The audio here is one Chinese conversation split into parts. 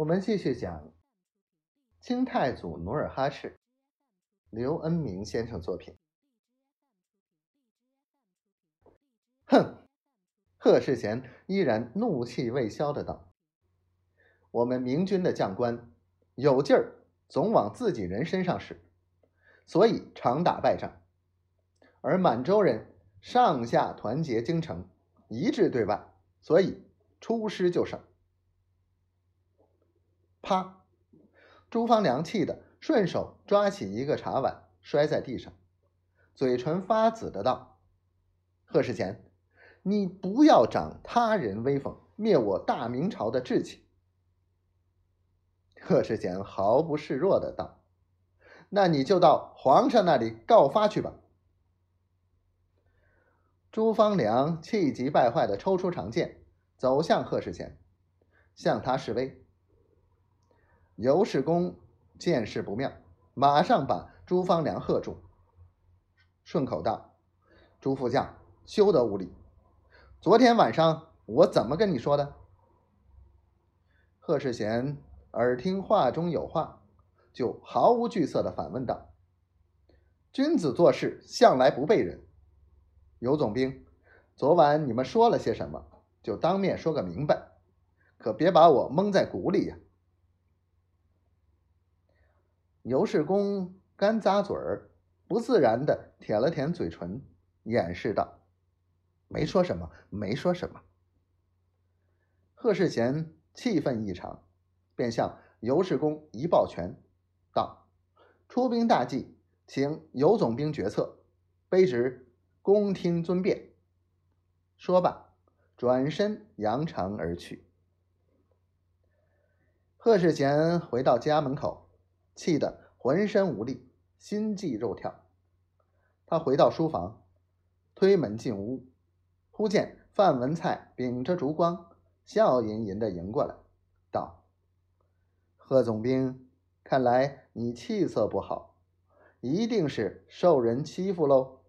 我们继续讲清太祖努尔哈赤，刘恩明先生作品。哼！贺世贤依然怒气未消的道：“我们明军的将官有劲儿，总往自己人身上使，所以常打败仗；而满洲人上下团结京城，一致对外，所以出师就胜。”啪！朱方良气的顺手抓起一个茶碗，摔在地上，嘴唇发紫的道：“贺世贤，你不要长他人威风，灭我大明朝的志气。”贺世贤毫不示弱的道：“那你就到皇上那里告发去吧。”朱方良气急败坏的抽出长剑，走向贺世贤，向他示威。尤世公见势不妙，马上把朱方良喝住，顺口道：“朱副将，休得无礼！昨天晚上我怎么跟你说的？”贺世贤耳听话中有话，就毫无惧色的反问道：“君子做事向来不背人，尤总兵，昨晚你们说了些什么？就当面说个明白，可别把我蒙在鼓里呀！”尤世公干咂嘴儿，不自然的舔了舔嘴唇，掩饰道：“没说什么，没说什么。”贺世贤气愤异常，便向尤世公一抱拳，道：“出兵大计，请尤总兵决策，卑职恭听尊便。”说罢，转身扬长而去。贺世贤回到家门口。气得浑身无力，心悸肉跳。他回到书房，推门进屋，忽见范文蔡秉着烛光，笑吟吟的迎过来，道：“贺总兵，看来你气色不好，一定是受人欺负喽。”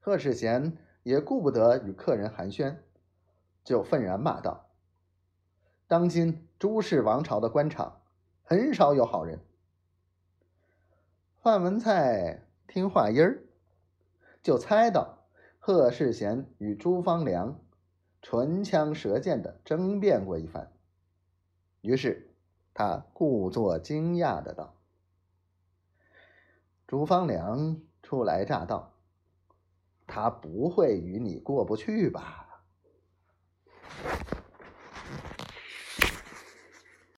贺世贤也顾不得与客人寒暄，就愤然骂道：“当今朱氏王朝的官场。”很少有好人。范文蔡听话音儿，就猜到贺世贤与朱方良唇枪舌剑的争辩过一番，于是他故作惊讶的道：“朱方良初来乍到，他不会与你过不去吧？”